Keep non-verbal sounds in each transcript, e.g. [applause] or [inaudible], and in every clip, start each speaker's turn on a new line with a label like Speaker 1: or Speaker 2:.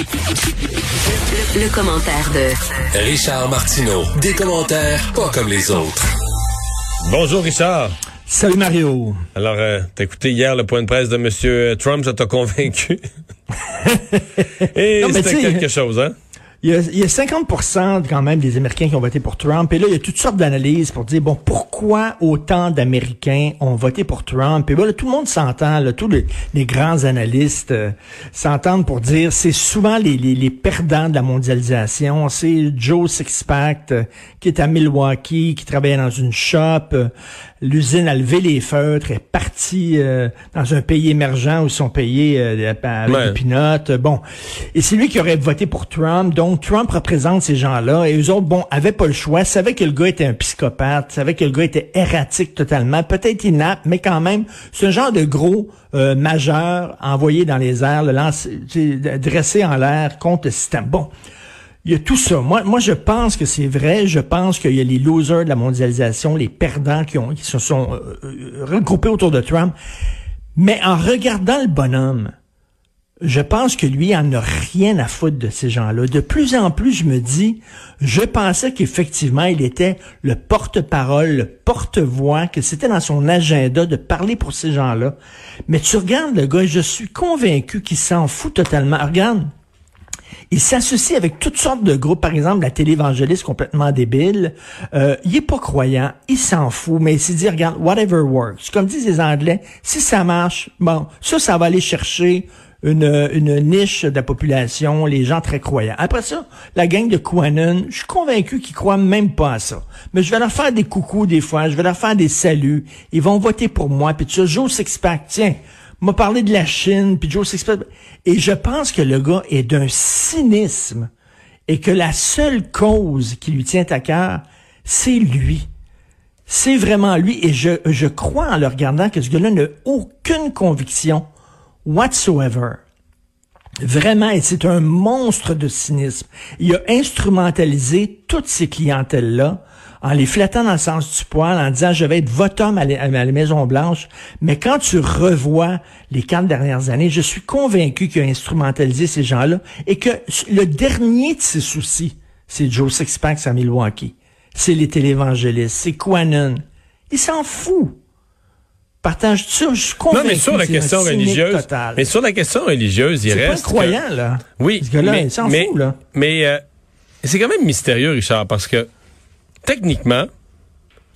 Speaker 1: Le, commentaire de
Speaker 2: Richard Martineau. Des commentaires pas comme les autres.
Speaker 3: Bonjour Richard.
Speaker 4: Salut Mario.
Speaker 3: Alors, euh, t'as écouté hier le point de presse de M. Trump, ça t'a convaincu? [laughs] Et c'était quelque chose, hein?
Speaker 4: Il y, a, il y, a, 50% quand même des Américains qui ont voté pour Trump. Et là, il y a toutes sortes d'analyses pour dire, bon, pourquoi autant d'Américains ont voté pour Trump? Et voilà, tout le monde s'entend, tous les, les, grands analystes euh, s'entendent pour dire, c'est souvent les, les, les, perdants de la mondialisation. C'est Joe Sixpack euh, qui est à Milwaukee, qui travaillait dans une shop. Euh, l'usine a levé les feutres, est partie dans un pays émergent où ils sont payés avec ouais. des pinottes. Bon, et c'est lui qui aurait voté pour Trump. Donc, donc, Trump représente ces gens-là et eux autres, bon, avaient pas le choix, savaient que le gars était un psychopathe, savaient que le gars était erratique totalement, peut-être inapte, mais quand même, un genre de gros euh, majeur envoyé dans les airs, le lancer, dressé en l'air contre le système. Bon, il y a tout ça. Moi, moi, je pense que c'est vrai. Je pense qu'il y a les losers de la mondialisation, les perdants qui, ont, qui se sont euh, euh, regroupés autour de Trump. Mais en regardant le bonhomme, je pense que lui en a rien à foutre de ces gens-là. De plus en plus, je me dis, je pensais qu'effectivement, il était le porte-parole, le porte-voix, que c'était dans son agenda de parler pour ces gens-là. Mais tu regardes le gars, je suis convaincu qu'il s'en fout totalement. Regarde, il s'associe avec toutes sortes de groupes, par exemple la télévangéliste complètement débile. Euh, il est pas croyant, il s'en fout, mais il s'est dit, regarde, whatever works. Comme disent les Anglais, si ça marche, bon, ça, ça va aller chercher une, niche de la population, les gens très croyants. Après ça, la gang de Quanon, je suis convaincu qu'ils croient même pas à ça. Mais je vais leur faire des coucous des fois, je vais leur faire des saluts. Ils vont voter pour moi. Puis tu sais, Joe Sixpack, tiens, m'a parlé de la Chine, puis Joe Sixpack. Et je pense que le gars est d'un cynisme et que la seule cause qui lui tient à cœur, c'est lui. C'est vraiment lui. Et je, je crois en le regardant que ce gars-là n'a aucune conviction whatsoever. Vraiment, c'est un monstre de cynisme. Il a instrumentalisé toutes ces clientèles-là en les flattant dans le sens du poil, en disant je vais être votre homme à la Maison Blanche. Mais quand tu revois les quatre dernières années, je suis convaincu qu'il a instrumentalisé ces gens-là et que le dernier de ses soucis, c'est Joe Sixpack à Milwaukee. C'est les télévangélistes, c'est Quanon. Il s'en fout partage ça. Je suis convaincu.
Speaker 3: Non, mais sur la question religieuse. Mais sur la question religieuse, il reste.
Speaker 4: C'est pas croyant, là.
Speaker 3: Oui.
Speaker 4: Ce gars-là, il s'en fout, là.
Speaker 3: Mais euh, c'est quand même mystérieux, Richard, parce que techniquement,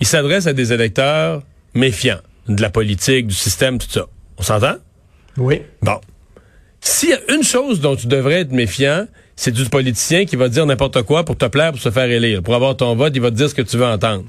Speaker 3: il s'adresse à des électeurs méfiants de la politique, du système, tout ça. On s'entend?
Speaker 4: Oui.
Speaker 3: Bon. S'il y a une chose dont tu devrais être méfiant, c'est du politicien qui va dire n'importe quoi pour te plaire, pour se faire élire. Pour avoir ton vote, il va te dire ce que tu veux entendre.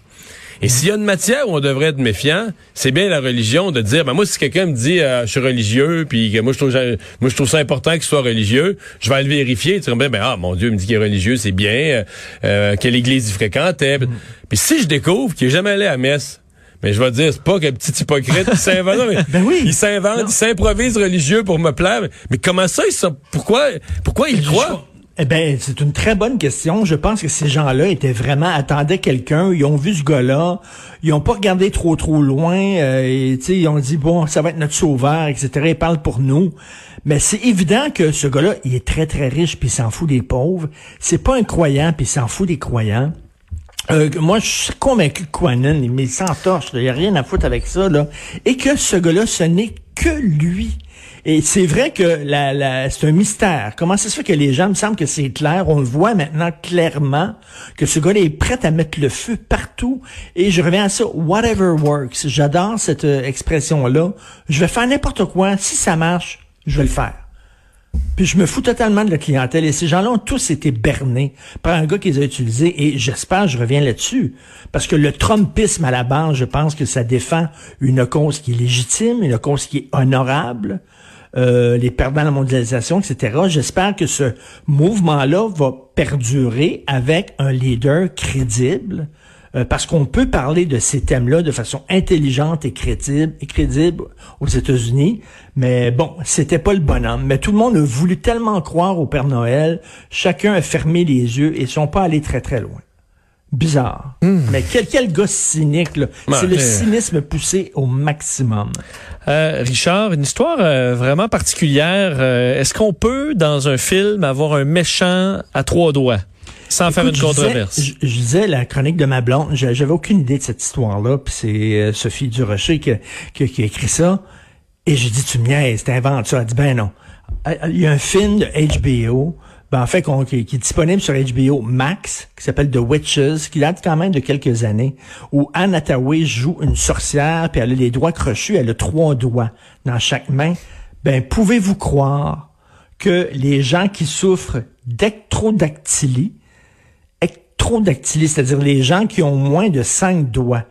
Speaker 3: Et s'il y a une matière où on devrait être méfiant, c'est bien la religion de dire, ben moi si quelqu'un me dit euh, je suis religieux, puis que moi je trouve moi je trouve ça important qu'il soit religieux, je vais aller le vérifier. Tu ben, ben ah mon Dieu, il me dit qu'il est religieux, c'est bien. Euh, euh, quelle église il fréquentait. Mm. Puis si je découvre qu'il est jamais allé à messe, mais ben, je vais dire, c'est pas qu'un petit hypocrite qui s'invente. [laughs]
Speaker 4: ben oui.
Speaker 3: Il s'invente, il s'improvise religieux pour me plaire. Mais comment ça, il, pourquoi, pourquoi il croit?
Speaker 4: Eh ben, c'est une très bonne question. Je pense que ces gens-là étaient vraiment attendaient quelqu'un. Ils ont vu ce gars-là. Ils ont pas regardé trop trop loin. Euh, et ils ont dit bon, ça va être notre sauveur, etc. Ils parlent pour nous. Mais c'est évident que ce gars-là, il est très très riche puis il s'en fout des pauvres. C'est pas un croyant puis il s'en fout des croyants. Euh, moi, je suis convaincu que Quanon, il s'entorche. Il n'y a rien à foutre avec ça. Là. Et que ce gars-là, ce n'est que lui. Et c'est vrai que la, la, c'est un mystère. Comment ça se fait que les gens, me semble que c'est clair, on le voit maintenant clairement, que ce gars-là est prêt à mettre le feu partout. Et je reviens à ça, whatever works. J'adore cette euh, expression-là. Je vais faire n'importe quoi. Si ça marche, je vais le faire. Puis je me fous totalement de la clientèle. Et ces gens-là ont tous été bernés par un gars qui les a utilisés. Et j'espère, je reviens là-dessus. Parce que le Trumpisme à la base, je pense que ça défend une cause qui est légitime, une cause qui est honorable. Euh, les perdants de la mondialisation, etc. J'espère que ce mouvement-là va perdurer avec un leader crédible, euh, parce qu'on peut parler de ces thèmes-là de façon intelligente et crédible, et crédible aux États-Unis, mais bon, c'était pas le bonhomme. Mais tout le monde a voulu tellement croire au Père Noël, chacun a fermé les yeux et sont pas allés très très loin. Bizarre. Mais quel, quel gars cynique, là.
Speaker 3: Ouais,
Speaker 4: c'est le cynisme poussé au maximum.
Speaker 5: Euh, Richard, une histoire euh, vraiment particulière. Euh, Est-ce qu'on peut, dans un film, avoir un méchant à trois doigts, sans faire une controverse?
Speaker 4: Je, je disais la chronique de ma blonde, j'a- j'avais aucune idée de cette histoire-là, puis c'est Sophie Durocher qui, a- qui, a- qui a écrit ça. Et j'ai dit, tu me niaises, t'inventes ça. Elle dit, ben non. Il y a un film de HBO, ben en fait, qui, qui est disponible sur HBO Max, qui s'appelle The Witches, qui date quand même de quelques années, où Anne Hathaway joue une sorcière, puis elle a les doigts crochus, elle a trois doigts dans chaque main. Ben, pouvez-vous croire que les gens qui souffrent d'ectrodactylie, ectrodactylie, c'est-à-dire les gens qui ont moins de cinq doigts,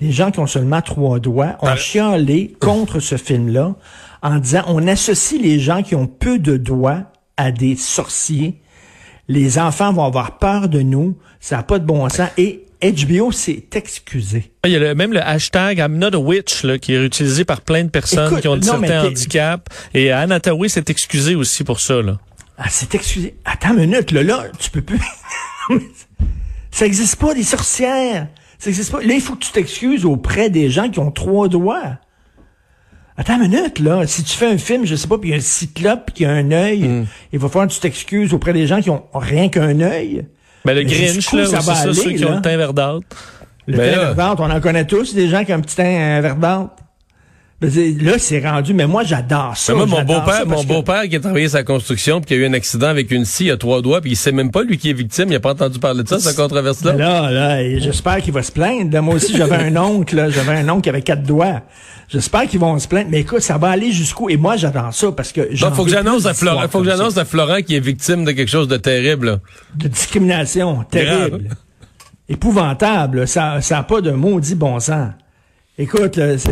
Speaker 4: les gens qui ont seulement trois doigts, ont chialé contre ce film-là en disant on associe les gens qui ont peu de doigts à des sorciers. Les enfants vont avoir peur de nous, ça n'a pas de bon sens. Et HBO s'est excusé.
Speaker 5: Il y a le- même le hashtag I'm not a witch là, qui est utilisé par plein de personnes
Speaker 4: Écoute,
Speaker 5: qui ont
Speaker 4: non,
Speaker 5: certains handicaps. Et Hathaway s'est excusée aussi pour ça. Là.
Speaker 4: Ah, c'est excusé. Attends une minute, là, là, tu peux plus. [laughs] ça existe pas, des sorcières. Ça existe pas. Là, il faut que tu t'excuses auprès des gens qui ont trois doigts. Attends une minute, là. Si tu fais un film, je sais pas, puis il y a un cyclope y a un œil,
Speaker 5: Hmm.
Speaker 4: il va falloir que tu t'excuses auprès des gens qui ont rien qu'un œil.
Speaker 5: Ben, le
Speaker 4: Mais
Speaker 5: Grinch, là,
Speaker 4: ça
Speaker 5: c'est
Speaker 4: va
Speaker 5: ça,
Speaker 4: aller,
Speaker 5: ceux qui ont le teint verdâtre.
Speaker 4: Le
Speaker 3: Ben
Speaker 4: teint
Speaker 3: là-
Speaker 4: verdâtre, on en connaît tous, des gens qui ont un petit teint euh, verdâtre. Là, c'est rendu, mais moi, j'adore ça.
Speaker 3: Mais moi, mon beau-père, mon
Speaker 4: que-
Speaker 3: beau-père qui a travaillé sa construction, puis qui a eu un accident avec une scie à trois doigts, puis il sait même pas lui qui est victime, il a pas entendu parler de ça, cette controverse-là.
Speaker 4: Là, là, j'espère qu'il va se plaindre. Moi aussi, j'avais un oncle, là, j'avais un oncle qui avait quatre doigts. J'espère qu'ils vont se plaindre. Mais écoute, ça va aller jusqu'où? Et moi, j'adore ça parce que
Speaker 3: Donc, faut que j'annonce à Florent, faut que j'annonce à Florent qui est victime de quelque chose de terrible, là.
Speaker 4: De discrimination terrible.
Speaker 3: Grave.
Speaker 4: Épouvantable. Ça n'a pas de maudit bon sens. Écoute, là, c'est-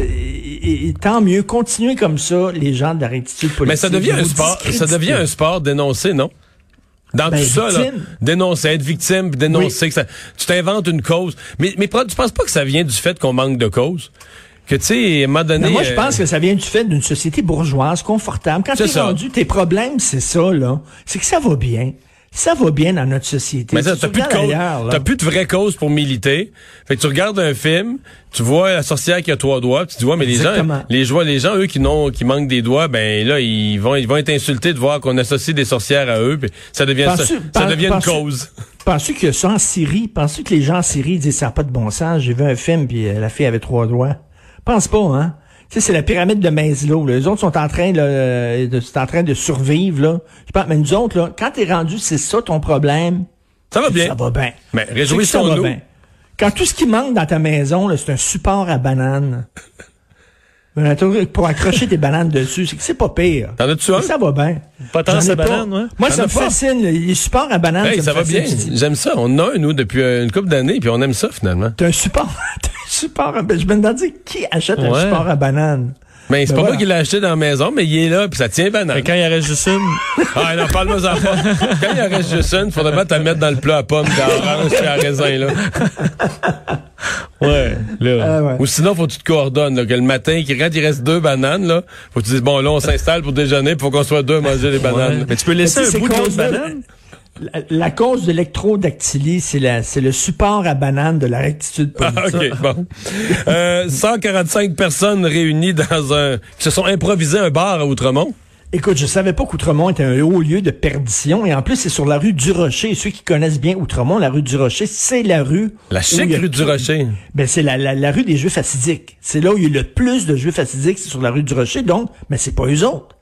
Speaker 4: et- et tant mieux. Continuez comme ça, les gens de la rectitude politique.
Speaker 3: Mais ça devient un sport, ça devient un sport dénoncé, non? Dans
Speaker 4: Ben,
Speaker 3: tout ça, là, dénoncer, être victime, puis dénoncer que ça, tu t'inventes une cause. Mais, mais tu penses pas que ça vient du fait qu'on manque de cause? Que, tu sais, à un moment donné...
Speaker 4: Mais moi, je
Speaker 3: euh,
Speaker 4: pense que ça vient du fait d'une société bourgeoise, confortable. Quand t'es rendu, tes problèmes, c'est ça, là. C'est que ça va bien. Ça va bien dans notre société.
Speaker 3: Mais ça, t'as plus de cause, t'as plus de vraie cause pour militer. Fait que tu regardes un film, tu vois la sorcière qui a trois doigts, puis tu dis ouais, mais les gens,
Speaker 4: Exactement.
Speaker 3: les gens eux qui n'ont, qui manquent des doigts, ben là ils vont, ils vont être insultés de voir qu'on associe des sorcières à eux, puis ça devient, ça, ça devient une cause.
Speaker 4: Penses-tu que ça en Syrie? Penses-tu que les gens en Syrie disent ça n'a pas de bon sens? J'ai vu un film puis euh, la fille avait trois doigts? Pense pas, hein? Tu sais, c'est la pyramide de Maslow. Là. Les autres sont en train là, euh, de, sont en train de survivre. Là. Je pense, mais nous autres, là, quand t'es rendu, c'est ça ton problème.
Speaker 3: Ça va bien.
Speaker 4: Ça va bien.
Speaker 3: Mais
Speaker 4: ça
Speaker 3: réjouissons-nous.
Speaker 4: bien? Quand tout ce qui manque dans ta maison, c'est un support à banane. [laughs] Un truc Pour accrocher tes bananes dessus, c'est que c'est pas pire.
Speaker 3: T'en as-tu un?
Speaker 4: Ça va bien.
Speaker 5: Pas tant
Speaker 4: pas.
Speaker 5: bananes, ouais?
Speaker 4: Moi, ça me fascine. Les supports à bananes,
Speaker 3: Hey, ça
Speaker 4: me
Speaker 3: va bien. J'aime ça. On en a un, nous, depuis une couple d'années, puis on aime ça, finalement.
Speaker 4: T'as un support, [laughs] support à banane. Je me demande qui achète un support à banane?
Speaker 3: Mais c'est
Speaker 4: Ben
Speaker 3: pas
Speaker 4: voilà.
Speaker 3: moi qui l'ai acheté dans la maison, mais il est là, puis ça tient banane.
Speaker 5: Mais quand il en reste juste une, [laughs]
Speaker 3: Ah, non, parle-moi en pas. Quand il en reste juste une, faudrait te la mettre dans le plat à pommes, à orange, puis à raisin, là. [laughs]
Speaker 5: ouais, là.
Speaker 4: Ah ouais.
Speaker 3: Ou sinon, faut que tu te coordonnes, là, que le matin, quand il reste deux bananes, là, faut que tu dises, bon, là, on s'installe pour déjeuner, puis faut qu'on soit deux à manger les bananes.
Speaker 5: Ouais. Mais tu peux laisser
Speaker 4: Mais
Speaker 5: un bout de
Speaker 4: c'est La, la cause de l'électrodactylie, c'est la, c'est le support à banane de la rectitude
Speaker 3: Ah,
Speaker 4: politique.
Speaker 3: OK, bon. [laughs] Euh, 145 personnes réunies dans un... qui se sont improvisées un bar à Outremont.
Speaker 4: Écoute, je savais pas qu'Outremont était un haut lieu de perdition. Et en plus, c'est sur la rue du Rocher. Ceux qui connaissent bien Outremont, la rue du Rocher, c'est la rue...
Speaker 3: La chic rue du Rocher.
Speaker 4: Ben, c'est la, la, la rue des Juifs assidiques. C'est là où il y a le plus de Juifs assidiques, c'est sur la rue du Rocher. Donc, mais c'est pas eux autres.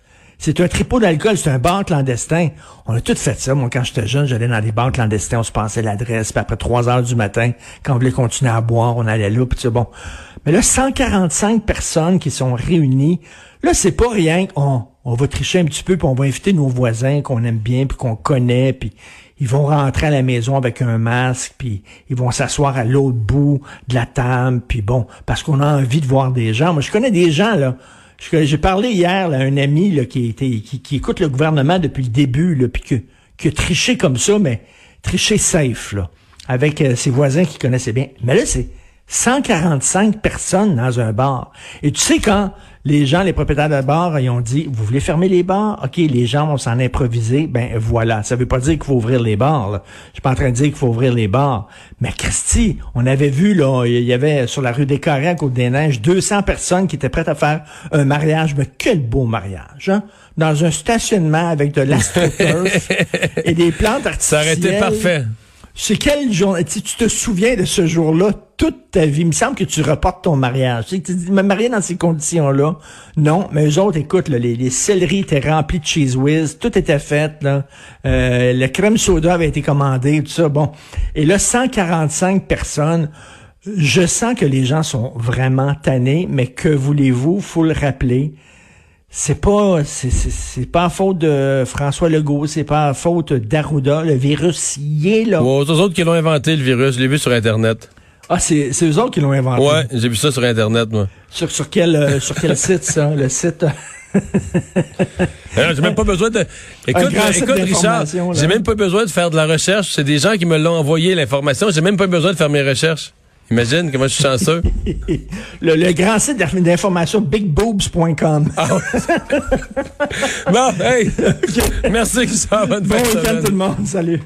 Speaker 4: C'est un tripot d'alcool, c'est un bar clandestin. On a tout fait ça. Moi, quand j'étais jeune, j'allais dans des bars clandestins, on se passait l'adresse, puis après 3 heures du matin, quand on voulait continuer à boire, on allait là, puis c'est bon. Mais là, 145 personnes qui sont réunies, là, c'est pas rien. On, on va tricher un petit peu, puis on va inviter nos voisins qu'on aime bien, puis qu'on connaît, puis ils vont rentrer à la maison avec un masque, puis ils vont s'asseoir à l'autre bout de la table, puis bon, parce qu'on a envie de voir des gens. Moi, je connais des gens, là. J'ai parlé hier à un ami là, qui, était, qui, écoute le gouvernement depuis le début, puis que, qui a triché comme ça, mais triché safe, là, avec euh, ses voisins qui connaissaient bien. Mais là, c'est 145 personnes dans un bar. Et tu sais, quand Les gens, les propriétaires de bars, ils ont dit, vous voulez fermer les bars? OK, les gens vont s'en improviser. Ben voilà. Ça veut pas dire qu'il faut ouvrir les bars. Là. Je suis pas en train de dire qu'il faut ouvrir les bars. Mais Christy, on avait vu, là, il y avait sur la rue des Carrés à Côte-des-Neiges, 200 personnes qui étaient prêtes à faire un mariage. Mais quel beau mariage, hein? Dans un stationnement avec de l'astroturf [laughs] et des plantes artificielles.
Speaker 3: Ça aurait été parfait.
Speaker 4: C'est quel jour, tu, tu te souviens de ce jour-là toute ta vie? Il me semble que tu reportes ton mariage. Tu, dis, me marier dans ces conditions-là? Non, mais eux autres, écoute, là, les, les étaient remplis de cheese whiz, tout était fait, là. Euh, le crème soda avait été commandé, tout ça. Bon. Et là, 145 personnes. Je sens que les gens sont vraiment tannés, mais que voulez-vous? Faut le rappeler c'est pas c'est, c'est, pas à faute de François Legault, c'est pas à faute d'Arruda. Le virus y est là.
Speaker 3: Ouais, c'est eux autres qui l'ont inventé, le virus. Je l'ai vu sur Internet.
Speaker 4: Ah, c'est, c'est eux autres qui l'ont inventé.
Speaker 3: Ouais, j'ai vu ça sur Internet, moi.
Speaker 4: Sur, sur quel euh, sur quel site ça? Le site? [laughs]
Speaker 3: J'ai même pas besoin de. Écoute, écoute Richard, j'ai même pas besoin de faire de la recherche. C'est des gens qui me l'ont envoyé l'information. J'ai même pas besoin de faire mes recherches. Imagine comment je suis chanceux. [laughs]
Speaker 4: le, le, grand site d'information bigboobs.com. Ah [laughs]
Speaker 3: bon, hey! Merci, Richard. Bonne
Speaker 4: bon week-end tout le monde. Salut.